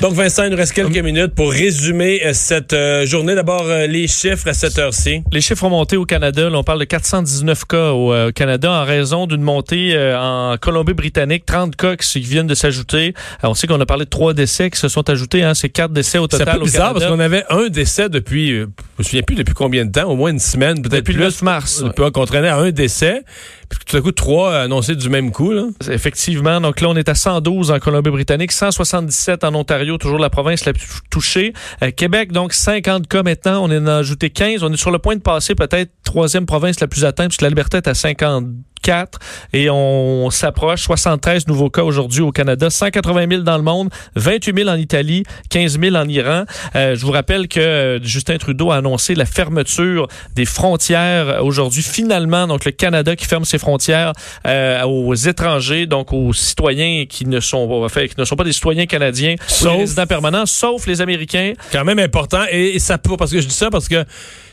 Donc, Vincent, il nous reste quelques minutes pour résumer euh, cette euh, journée. D'abord, euh, les chiffres à cette heure-ci. Les chiffres ont monté au Canada. Là, on parle de 419 cas au Canada en raison d'une montée en Colombie-Britannique. 30 cas qui viennent de s'ajouter. On sait qu'on a parlé de trois décès qui se sont ajoutés. Hein, C'est quatre décès au C'est total au bizarre Canada. parce qu'on avait un décès depuis, me souviens plus depuis combien de temps, au moins une semaine, peut-être Depuis plus. le 9 mars. Puis on traînait à un décès. Puis tout à coup, trois annoncés du même coup. Là. Effectivement. Donc là, on est à 112 en Colombie-Britannique, 177 en Ontario, toujours la province la plus touchée. Euh, Québec, donc 50 cas maintenant. On en a ajouté 15. On est sur le point de passer peut-être troisième province la plus atteinte, puisque l'Alberta est à 54 et on s'approche. 73 nouveaux cas aujourd'hui au Canada, 180 000 dans le monde, 28 000 en Italie, 15 000 en Iran. Euh, je vous rappelle que euh, Justin Trudeau a annoncé la fermeture des frontières aujourd'hui. Finalement, donc le Canada qui ferme ses frontières euh, aux étrangers, donc aux citoyens qui ne sont, enfin, qui ne sont pas des citoyens canadiens, ou Sauf- les résidents permanents, sauf les Américains. Quand même important. Et, et ça pour, parce que je dis ça parce que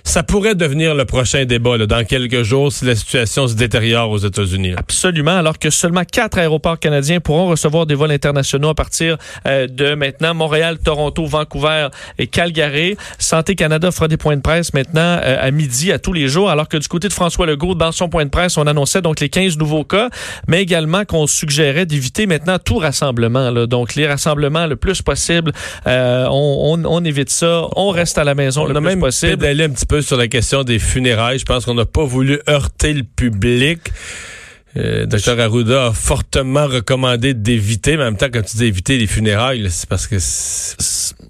ça pourrait devenir le prochain débat là, dans quelques jours si la situation se détériore aux États-Unis. Absolument, alors que seulement quatre aéroports canadiens pourront recevoir des vols internationaux à partir euh, de maintenant Montréal, Toronto, Vancouver et Calgary. Santé Canada fera des points de presse maintenant euh, à midi à tous les jours, alors que du côté de François Legault, dans son point de presse, on annonçait donc les 15 nouveaux cas, mais également qu'on suggérait d'éviter maintenant tout rassemblement. Là. Donc les rassemblements le plus possible, euh, on, on, on évite ça, on reste à la maison On le a plus même possible. pédalé un petit peu sur la question des funérailles. Je pense qu'on n'a pas voulu heurter le public. Euh, Dr Arruda a fortement recommandé d'éviter, mais en même temps, quand tu dis éviter les funérailles, c'est parce que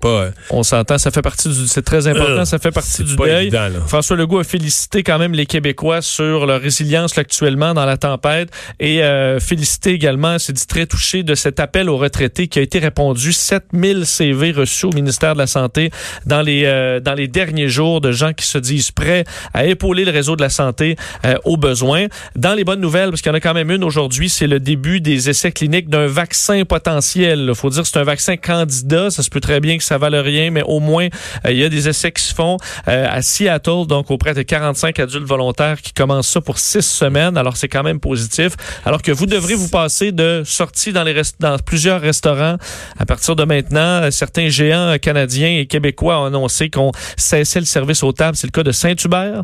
pas, euh, On s'entend, ça fait partie du, c'est très important, Euh, ça fait partie du deuil. évident. François Legault a félicité quand même les Québécois sur leur résilience là, actuellement dans la tempête et euh, félicité également, s'est dit très touché de cet appel aux retraités qui a été répondu 7000 CV reçus au ministère de la Santé dans les euh, dans les derniers jours de gens qui se disent prêts à épauler le réseau de la santé aux besoins. Dans les bonnes nouvelles, parce qu'il y en a quand même une aujourd'hui, c'est le début des essais cliniques d'un vaccin potentiel. Il faut dire que c'est un vaccin candidat, ça se peut très bien que ça vale rien, mais au moins euh, il y a des essais qui se font euh, à Seattle, donc auprès de 45 adultes volontaires qui commencent ça pour six semaines. Alors c'est quand même positif. Alors que vous devrez vous passer de sorties dans les rest- dans plusieurs restaurants à partir de maintenant. Euh, Certains géants canadiens et québécois ont annoncé qu'on cessait le service aux tables. C'est le cas de Saint-Hubert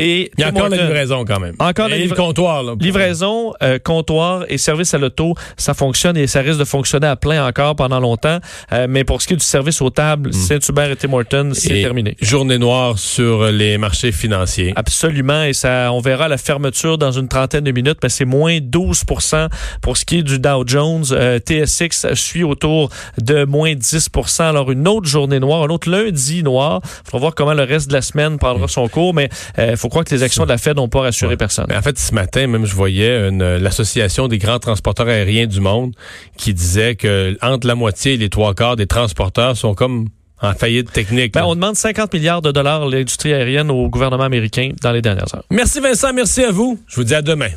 et Il y a encore la livraison quand même. Encore la Et le livra- comptoir. Là, Livraison, euh, comptoir et service à l'auto, ça fonctionne et ça risque de fonctionner à plein encore pendant longtemps. Euh, mais pour ce qui est du service aux tables, Saint-Hubert et Tim Hortons, c'est Hmm. Terminé. Journée noire sur les marchés financiers. Absolument, et ça, on verra la fermeture dans une trentaine de minutes, mais c'est moins 12 pour ce qui est du Dow Jones. Euh, TSX suit autour de moins 10 Alors, une autre journée noire, un autre lundi noir. Il faut voir comment le reste de la semaine prendra son cours, mais il faut croire que les actions de la Fed n'ont pas rassuré Ouais. personne. Mais en fait, ce matin, même, je voyais l'association des grands transporteurs aériens du monde qui disait que entre la moitié et les trois quarts des transporteurs sont comme en faillite technique. Ben, on demande 50 milliards de dollars à l'industrie aérienne au gouvernement américain dans les dernières heures. Merci Vincent, merci à vous. Je vous dis à demain.